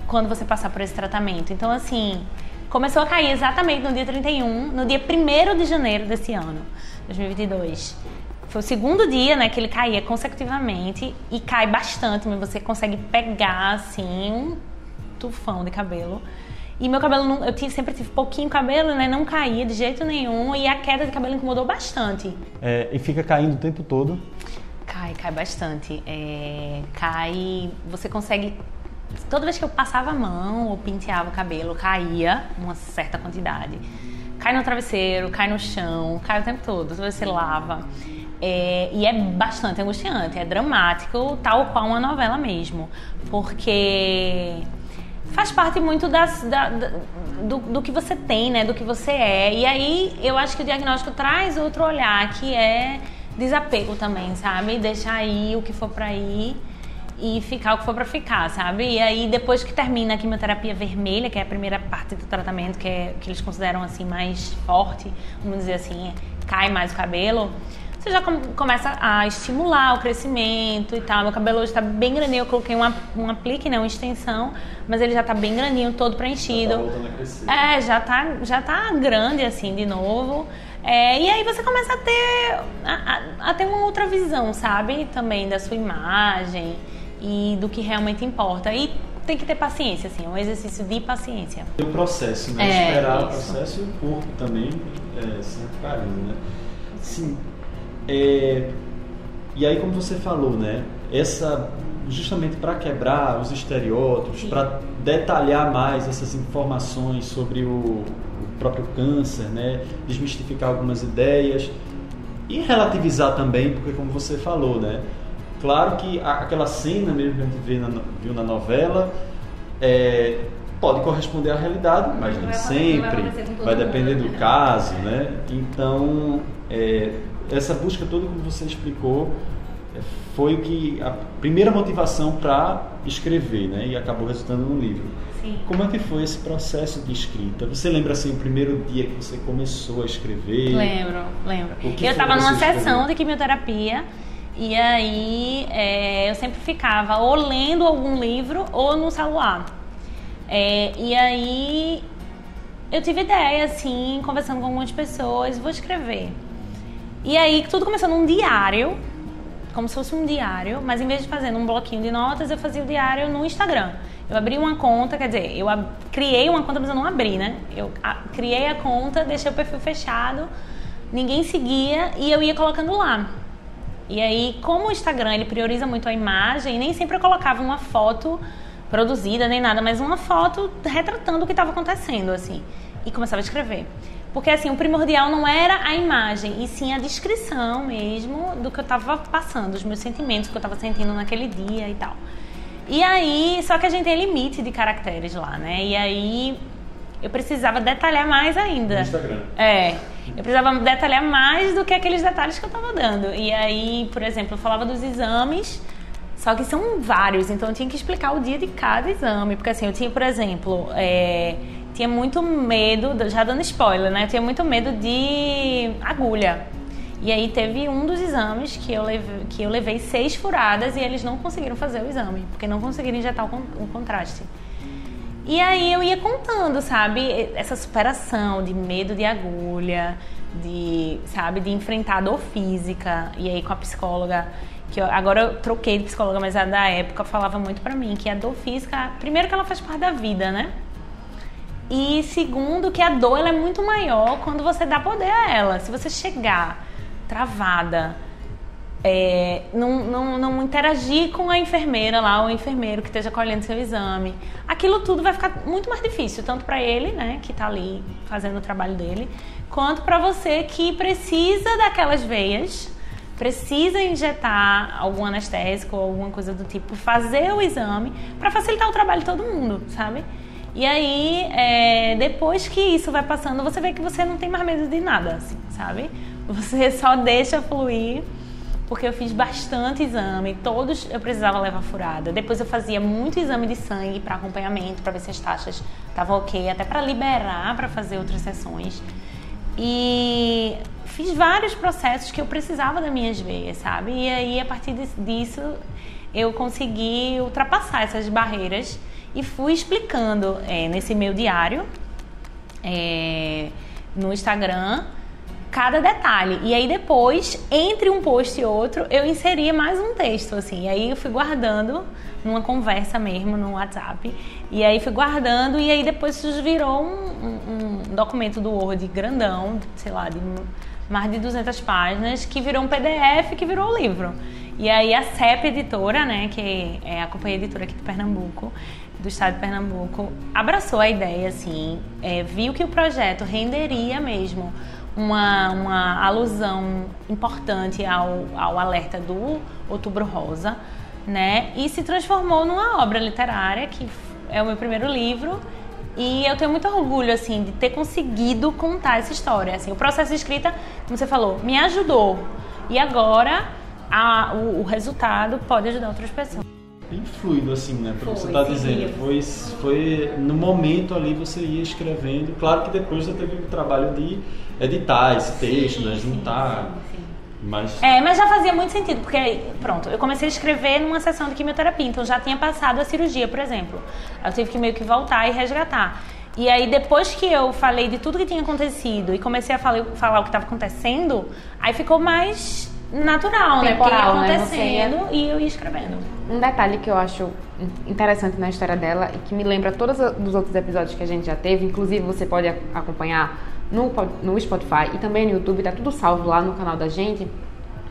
quando você passar por esse tratamento. Então, assim, começou a cair exatamente no dia 31, no dia 1 de janeiro desse ano, 2022. Foi o segundo dia, né, que ele caía consecutivamente e cai bastante, mas você consegue pegar, assim, um tufão de cabelo. E meu cabelo, não, eu tive, sempre tive pouquinho cabelo, né? Não caía de jeito nenhum e a queda de cabelo incomodou bastante. É, e fica caindo o tempo todo? Cai, cai bastante. É, cai, você consegue... Toda vez que eu passava a mão ou penteava o cabelo, caía uma certa quantidade. Cai no travesseiro, cai no chão, cai o tempo todo. Você lava. É, e é bastante angustiante, é dramático, tal qual uma novela mesmo. Porque faz parte muito das, da, da, do, do, que você tem, né? Do que você é. E aí eu acho que o diagnóstico traz outro olhar, que é desapego também, sabe? Deixar aí o que for pra ir e ficar o que for pra ficar, sabe? E aí depois que termina a quimioterapia vermelha, que é a primeira parte do tratamento, que, é, que eles consideram assim mais forte, vamos dizer assim, cai mais o cabelo você já começa a estimular o crescimento e tal. Meu cabelo hoje está bem grandinho, eu coloquei um, um aplique, né, uma extensão, mas ele já está bem grandinho, todo preenchido. Já tá voltando a crescer. É, já tá, já tá grande assim de novo. É, e aí você começa a ter, a, a, ter uma outra visão, sabe? Também da sua imagem e do que realmente importa. E tem que ter paciência, assim, é um exercício de paciência. O processo, né? É, Esperar isso. o processo e o corpo também é, sempre carinho, né? Sim, é, e aí, como você falou, né? Essa justamente para quebrar os estereótipos, para detalhar mais essas informações sobre o, próprio câncer, né? Desmistificar algumas ideias e relativizar também, porque como você falou, né? Claro que aquela cena mesmo que a gente na, viu na novela é, pode corresponder à realidade, mas nem sempre. Vai, vai depender do caso, né? Então, é, essa busca toda, como você explicou, é, foi o que a primeira motivação para escrever, né? E acabou resultando no livro. Sim. Como é que foi esse processo de escrita? Você lembra assim o primeiro dia que você começou a escrever? Lembro, lembro. Eu estava numa sessão de quimioterapia e aí é, eu sempre ficava ou lendo algum livro ou no celular. É, e aí eu tive ideia, assim, conversando com algumas pessoas, vou escrever. E aí tudo começou num diário, como se fosse um diário, mas em vez de fazer num bloquinho de notas, eu fazia o diário no Instagram. Eu abri uma conta, quer dizer, eu criei uma conta, mas eu não abri, né? Eu criei a conta, deixei o perfil fechado, ninguém seguia e eu ia colocando lá. E aí, como o Instagram ele prioriza muito a imagem, nem sempre eu colocava uma foto produzida nem nada, mas uma foto retratando o que estava acontecendo, assim. E começava a escrever. Porque assim, o primordial não era a imagem, e sim a descrição mesmo do que eu estava passando, os meus sentimentos, o que eu estava sentindo naquele dia e tal. E aí, só que a gente tem limite de caracteres lá, né? E aí eu precisava detalhar mais ainda. No Instagram. É. Eu precisava detalhar mais do que aqueles detalhes que eu estava dando. E aí, por exemplo, eu falava dos exames, só que são vários, então eu tinha que explicar o dia de cada exame. Porque assim, eu tinha, por exemplo, é, tinha muito medo, já dando spoiler, né? Eu tinha muito medo de agulha. E aí teve um dos exames que eu levei, que eu levei seis furadas e eles não conseguiram fazer o exame, porque não conseguiram injetar o, o contraste. E aí eu ia contando, sabe, essa superação de medo de agulha, de, sabe, de enfrentar dor física. E aí com a psicóloga, que eu, agora eu troquei de psicóloga, mas a da época falava muito para mim que a dor física, primeiro que ela faz parte da vida, né? E segundo, que a dor ela é muito maior quando você dá poder a ela. Se você chegar travada, é, não, não, não, interagir com a enfermeira lá, ou o enfermeiro que esteja colhendo seu exame, aquilo tudo vai ficar muito mais difícil, tanto para ele, né, que está ali fazendo o trabalho dele, quanto para você que precisa daquelas veias, precisa injetar algum anestésico ou alguma coisa do tipo, fazer o exame para facilitar o trabalho de todo mundo, sabe? E aí, é, depois que isso vai passando, você vê que você não tem mais medo de nada, assim, sabe? Você só deixa fluir, porque eu fiz bastante exame, todos eu precisava levar furada. Depois eu fazia muito exame de sangue para acompanhamento, para ver se as taxas estavam ok, até para liberar para fazer outras sessões. E fiz vários processos que eu precisava das minhas veias, sabe? E aí, a partir disso, eu consegui ultrapassar essas barreiras e fui explicando é, nesse meu diário, é, no Instagram, cada detalhe. E aí depois, entre um post e outro, eu inseria mais um texto, assim. E aí eu fui guardando numa conversa mesmo, no WhatsApp. E aí fui guardando e aí depois isso virou um, um, um documento do Word grandão, sei lá, de mais de 200 páginas, que virou um PDF, que virou um livro. E aí a CEP Editora, né, que é a companhia editora aqui de Pernambuco, do estado de Pernambuco, abraçou a ideia, assim, é, viu que o projeto renderia mesmo uma, uma alusão importante ao, ao alerta do Outubro Rosa, né? E se transformou numa obra literária que é o meu primeiro livro e eu tenho muito orgulho assim de ter conseguido contar essa história. Assim, o processo de escrita, como você falou, me ajudou e agora a, o, o resultado pode ajudar outras pessoas bem fluido, assim, né? Para você tá dizendo. Foi, foi no momento ali você ia escrevendo. Claro que depois você teve o trabalho de editar esse texto, né? Juntar. Mas... É, mas já fazia muito sentido, porque, pronto, eu comecei a escrever numa sessão de quimioterapia, então já tinha passado a cirurgia, por exemplo. Eu tive que meio que voltar e resgatar. E aí, depois que eu falei de tudo que tinha acontecido e comecei a falar, falar o que estava acontecendo, aí ficou mais natural, né? Temporal, né? acontecendo né? ia... e eu ia escrevendo. Um detalhe que eu acho interessante na história dela e que me lembra todos os outros episódios que a gente já teve, inclusive você pode acompanhar no, no Spotify e também no YouTube, tá tudo salvo lá no canal da gente,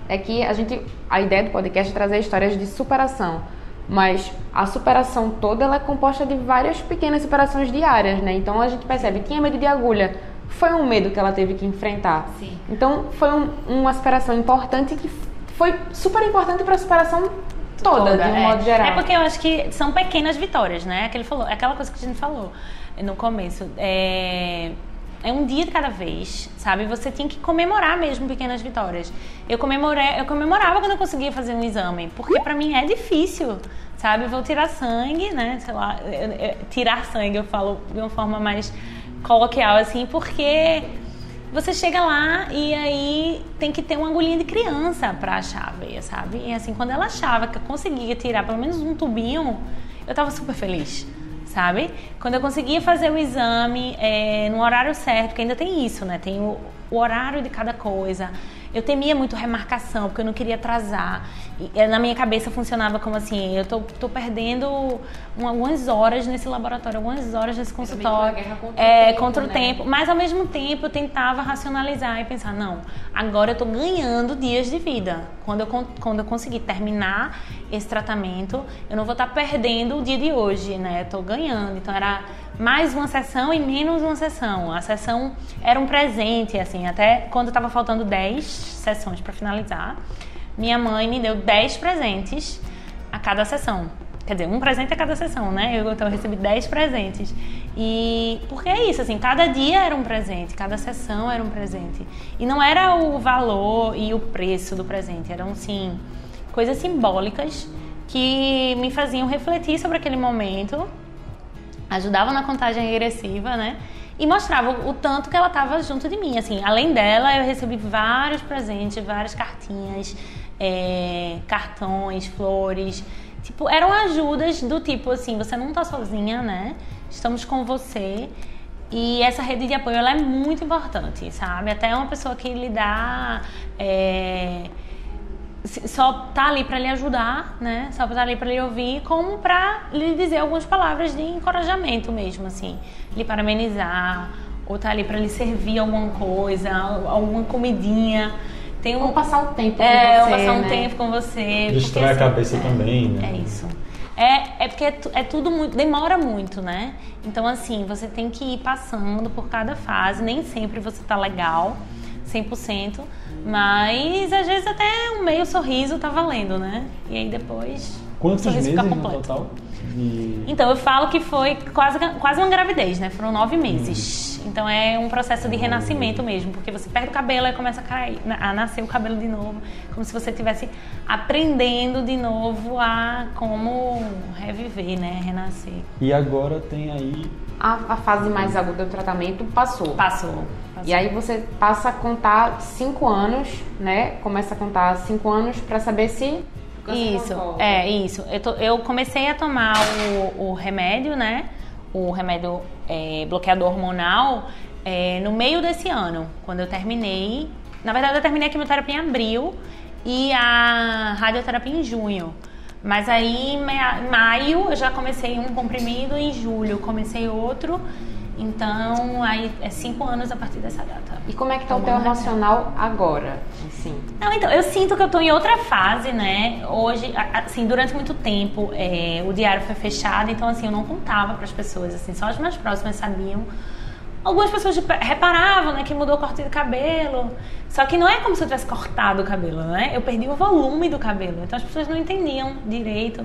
é que a gente, a ideia do podcast é trazer histórias de superação, mas a superação toda ela é composta de várias pequenas superações diárias, né? Então a gente percebe, tinha medo de agulha, foi um medo que ela teve que enfrentar. Sim. Então foi um, uma superação importante que foi super importante para a superação toda, toda, de um é. modo geral. É porque eu acho que são pequenas vitórias, né? Aquele falou, aquela coisa que a gente falou no começo. É, é um dia de cada vez, sabe? Você tem que comemorar mesmo pequenas vitórias. Eu comemorei, eu comemorava quando eu conseguia fazer um exame, porque para mim é difícil, sabe? Vou tirar sangue, né? Sei lá, eu, eu, tirar sangue eu falo de uma forma mais coloquial assim, porque você chega lá e aí tem que ter uma agulhinha de criança para achar a veia, sabe? E assim, quando ela achava que eu conseguia tirar pelo menos um tubinho, eu tava super feliz, sabe? Quando eu conseguia fazer o exame é, no horário certo, porque ainda tem isso, né? Tem o, o horário de cada coisa. Eu temia muito remarcação, porque eu não queria atrasar. E, na minha cabeça funcionava como assim, eu tô, tô perdendo algumas horas nesse laboratório, algumas horas nesse consultório. Contra é, tempo, contra o né? tempo. Mas ao mesmo tempo eu tentava racionalizar e pensar, não, agora eu tô ganhando dias de vida. Quando eu, quando eu conseguir terminar esse tratamento, eu não vou estar tá perdendo o dia de hoje, né? Eu tô ganhando. Então era mais uma sessão e menos uma sessão. A sessão era um presente, assim, até quando estava faltando 10 sessões para finalizar, minha mãe me deu 10 presentes a cada sessão. Quer dizer, um presente a cada sessão, né? Eu, então, eu recebi 10 presentes. E porque é isso, assim, cada dia era um presente, cada sessão era um presente. E não era o valor e o preço do presente, eram, sim, coisas simbólicas que me faziam refletir sobre aquele momento ajudava na contagem regressiva, né? E mostrava o, tanto que ela estava junto de mim. Assim, além dela, eu recebi vários presentes, várias cartinhas, é, cartões, flores. Tipo, eram ajudas do tipo assim, você não está sozinha, né? Estamos com você. E essa rede de apoio ela é muito importante, sabe? Até uma pessoa que lhe dá. É, só tá ali para lhe ajudar, né? Só tá ali para lhe ouvir, como para lhe dizer algumas palavras de encorajamento mesmo, assim, lhe parabenizar, ou tá ali para lhe servir alguma coisa, alguma comidinha. Tem um, ou passar um tempo é, com você, ou passar um né? tempo com você. Distrai porque, a cabeça é, também, né? É isso. É, é porque é, é, tudo muito, demora muito, né? Então, assim, você tem que ir passando por cada fase, nem sempre você tá legal, 100%, mas às vezes até um meio sorriso tá valendo, né? E aí depois. Quantos meses no total? De... Então, eu falo que foi quase, quase uma gravidez, né? Foram nove meses. Hum. Então, é um processo de renascimento mesmo, porque você perde o cabelo e começa a, cair, a nascer o cabelo de novo, como se você estivesse aprendendo de novo a como reviver, né? Renascer. E agora tem aí a, a fase mais aguda do tratamento passou. Passou. passou. E aí você passa a contar cinco anos, né? Começa a contar cinco anos para saber se isso, é isso. Eu, to, eu, comecei a tomar o, o remédio, né? O remédio é, bloqueador hormonal é, no meio desse ano, quando eu terminei. Na verdade, eu terminei a quimioterapia em abril e a radioterapia em junho. Mas aí, em maio, eu já comecei um comprimido, em julho comecei outro. Então, aí é cinco anos a partir dessa data. E como é que tá o teu emocional agora, assim? Não, então, eu sinto que eu tô em outra fase, né? Hoje, assim, durante muito tempo, é, o diário foi fechado, então, assim, eu não contava para as pessoas, assim, só as mais próximas sabiam. Algumas pessoas reparavam, né, que mudou o corte do cabelo. Só que não é como se eu tivesse cortado o cabelo, né? Eu perdi o volume do cabelo. Então as pessoas não entendiam direito.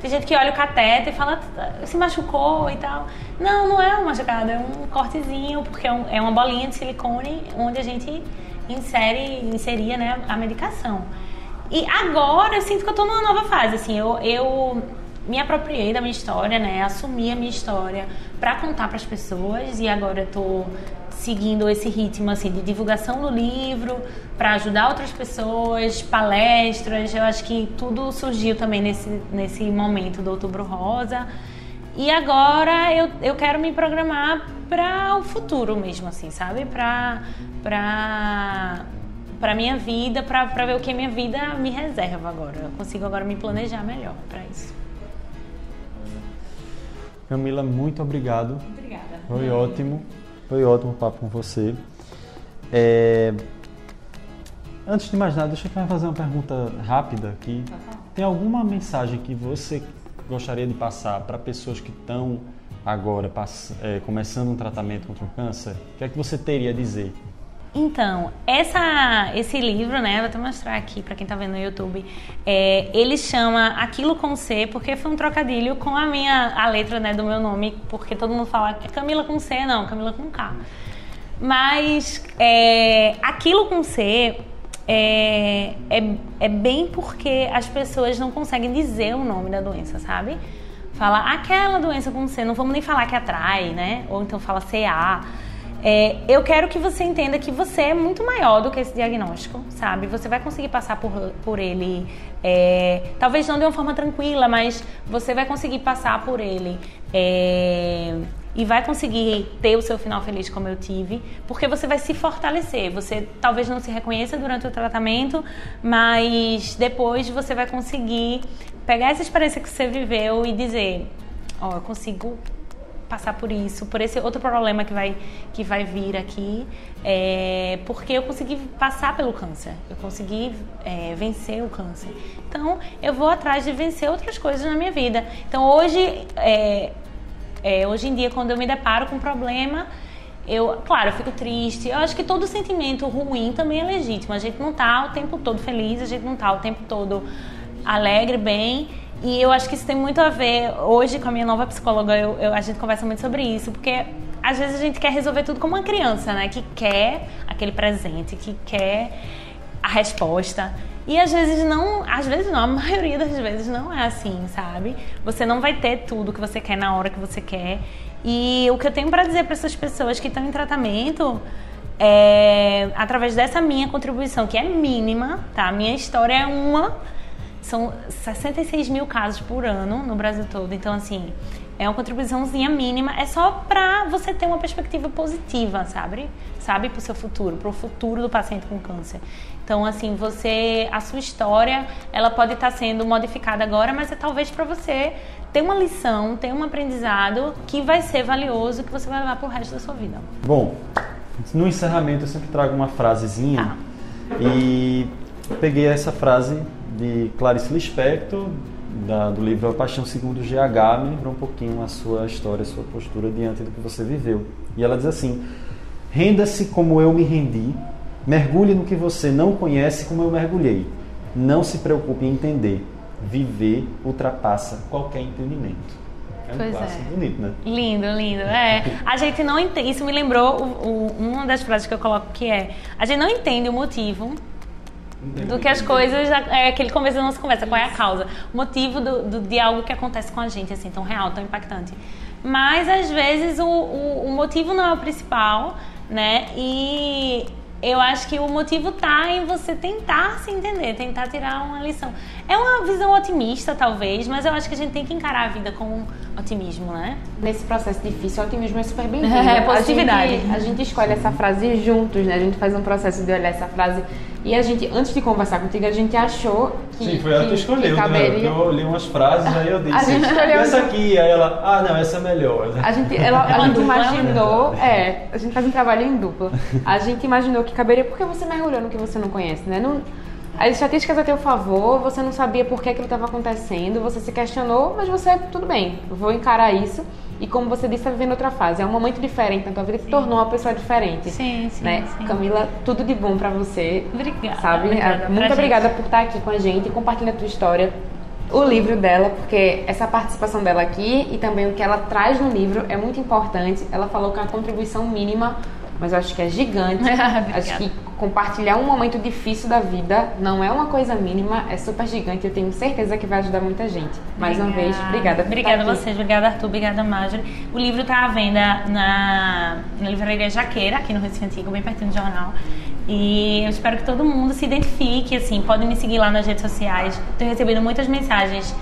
Tem gente que olha o catete e fala, se machucou e tal. Não, não é uma machucada, é um cortezinho, porque é, um, é uma bolinha de silicone onde a gente insere, inseria né, a medicação. E agora eu sinto que eu tô numa nova fase, assim, eu, eu me apropriei da minha história, né, assumi a minha história para contar para as pessoas e agora eu tô seguindo esse ritmo assim de divulgação do livro para ajudar outras pessoas, palestras. Eu acho que tudo surgiu também nesse, nesse momento do Outubro Rosa. E agora eu, eu quero me programar para o futuro mesmo, assim, sabe? Para para para minha vida, para ver o que minha vida me reserva agora. Eu consigo agora me planejar melhor para isso. Camila, muito obrigado. Obrigada. Foi ótimo. Foi ótimo o papo com você. É... Antes de mais nada, deixa eu fazer uma pergunta rápida aqui. Tem alguma mensagem que você gostaria de passar para pessoas que estão agora é, começando um tratamento contra o câncer? O que é que você teria a dizer? Então, essa, esse livro, né, vou até mostrar aqui para quem está vendo no YouTube, é, ele chama Aquilo com C, porque foi um trocadilho com a minha, a letra, né, do meu nome, porque todo mundo fala é Camila com C, não, Camila com K. Mas é, Aquilo com C é, é, é bem porque as pessoas não conseguem dizer o nome da doença, sabe? Fala aquela doença com C, não vamos nem falar que atrai, né? Ou então fala CA. É, eu quero que você entenda que você é muito maior do que esse diagnóstico, sabe? Você vai conseguir passar por, por ele, é, talvez não de uma forma tranquila, mas você vai conseguir passar por ele. É, e vai conseguir ter o seu final feliz como eu tive, porque você vai se fortalecer. Você talvez não se reconheça durante o tratamento, mas depois você vai conseguir pegar essa experiência que você viveu e dizer: Ó, oh, eu consigo passar por isso, por esse outro problema que vai, que vai vir aqui, é, porque eu consegui passar pelo câncer, eu consegui é, vencer o câncer. Então, eu vou atrás de vencer outras coisas na minha vida. Então, hoje, é, é hoje em dia, quando eu me deparo com um problema, eu, claro, eu fico triste. Eu acho que todo sentimento ruim também é legítimo. A gente não está o tempo todo feliz, a gente não está o tempo todo alegre, bem. E eu acho que isso tem muito a ver, hoje com a minha nova psicóloga, eu, eu, a gente conversa muito sobre isso, porque às vezes a gente quer resolver tudo como uma criança, né? Que quer aquele presente, que quer a resposta. E às vezes não, às vezes não, a maioria das vezes não é assim, sabe? Você não vai ter tudo que você quer na hora que você quer. E o que eu tenho para dizer para essas pessoas que estão em tratamento é, através dessa minha contribuição, que é mínima, tá? Minha história é uma são 66 mil casos por ano no Brasil todo. Então, assim, é uma contribuiçãozinha mínima. É só para você ter uma perspectiva positiva, sabe? Sabe, para o seu futuro, para o futuro do paciente com câncer. Então, assim, você, a sua história, ela pode estar tá sendo modificada agora, mas é talvez para você ter uma lição, ter um aprendizado que vai ser valioso, que você vai levar para o resto da sua vida. Bom, no encerramento eu sempre trago uma frasezinha ah. e peguei essa frase de Clarice Lispector, da, do livro A Paixão Segundo GH, me lembrou um pouquinho a sua história, a sua postura diante do que você viveu. E ela diz assim: Renda-se como eu me rendi, mergulhe no que você não conhece como eu mergulhei. Não se preocupe em entender. Viver ultrapassa qualquer entendimento. É um pois clássico é. bonito, né? Lindo, lindo. É. A gente não entende. Isso me lembrou o, o, uma das frases que eu coloco que é: a gente não entende o motivo do que as coisas, é aquele começo da nossa conversa, qual é a causa, o motivo do, do, de algo que acontece com a gente, assim, tão real, tão impactante. mas às vezes o, o, o motivo não é o principal, né? E eu acho que o motivo tá em você tentar se entender, tentar tirar uma lição. É uma visão otimista, talvez, mas eu acho que a gente tem que encarar a vida com otimismo, né? Nesse processo difícil, o otimismo é super bem-vindo. É, positividade. A gente, a gente escolhe essa frase juntos, né? A gente faz um processo de olhar essa frase. E a gente, antes de conversar contigo, a gente achou que. Sim, foi ela que, escolheu, que caberia... né? Eu li umas frases, aí eu disse. A gente escolheu. Essa aqui, aí ela, ah, não, essa é melhor. A gente, ela, a gente imaginou, é, a gente faz um trabalho em dupla. A gente imaginou que caberia porque você mergulhou no que você não conhece, né? Não, as estatísticas a teu favor, você não sabia por que aquilo estava acontecendo, você se questionou, mas você, tudo bem, vou encarar isso. E como você disse, está vivendo outra fase. É um momento diferente na tua vida, se tornou uma pessoa diferente. Sim, sim, né? sim. Camila, tudo de bom para você. Obrigada. Sabe? Obrigada Muito obrigada por estar aqui com a gente, compartilhar a tua história, o livro dela, porque essa participação dela aqui e também o que ela traz no livro é muito importante. Ela falou que é uma contribuição mínima mas eu acho que é gigante. acho que compartilhar um momento difícil da vida não é uma coisa mínima, é super gigante. Eu tenho certeza que vai ajudar muita gente. Mais obrigada. uma vez, obrigada. Obrigada a vocês, obrigada Arthur, obrigada Marjorie. O livro está à venda na, na livraria Jaqueira, aqui no Recife Antigo, bem pertinho do jornal. E eu espero que todo mundo se identifique, assim, podem me seguir lá nas redes sociais. Tenho recebido muitas mensagens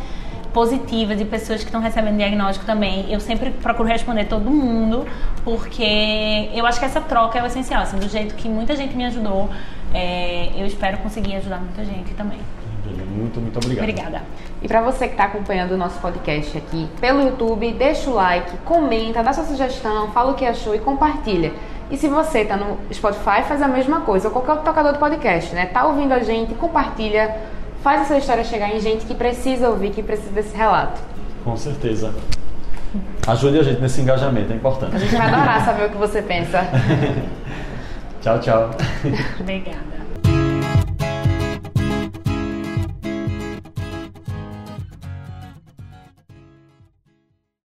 positiva de pessoas que estão recebendo diagnóstico também. Eu sempre procuro responder todo mundo, porque eu acho que essa troca é o essencial. Assim, do jeito que muita gente me ajudou, é, eu espero conseguir ajudar muita gente também. Muito, muito obrigado. Obrigada. E para você que está acompanhando o nosso podcast aqui pelo YouTube, deixa o like, comenta, dá sua sugestão, fala o que achou e compartilha. E se você está no Spotify, faz a mesma coisa, ou qualquer outro tocador do podcast, né? Tá ouvindo a gente, compartilha faz essa história chegar em gente que precisa ouvir, que precisa desse relato. Com certeza. Ajude a gente nesse engajamento, é importante. A gente vai adorar saber o que você pensa. tchau, tchau. Obrigada.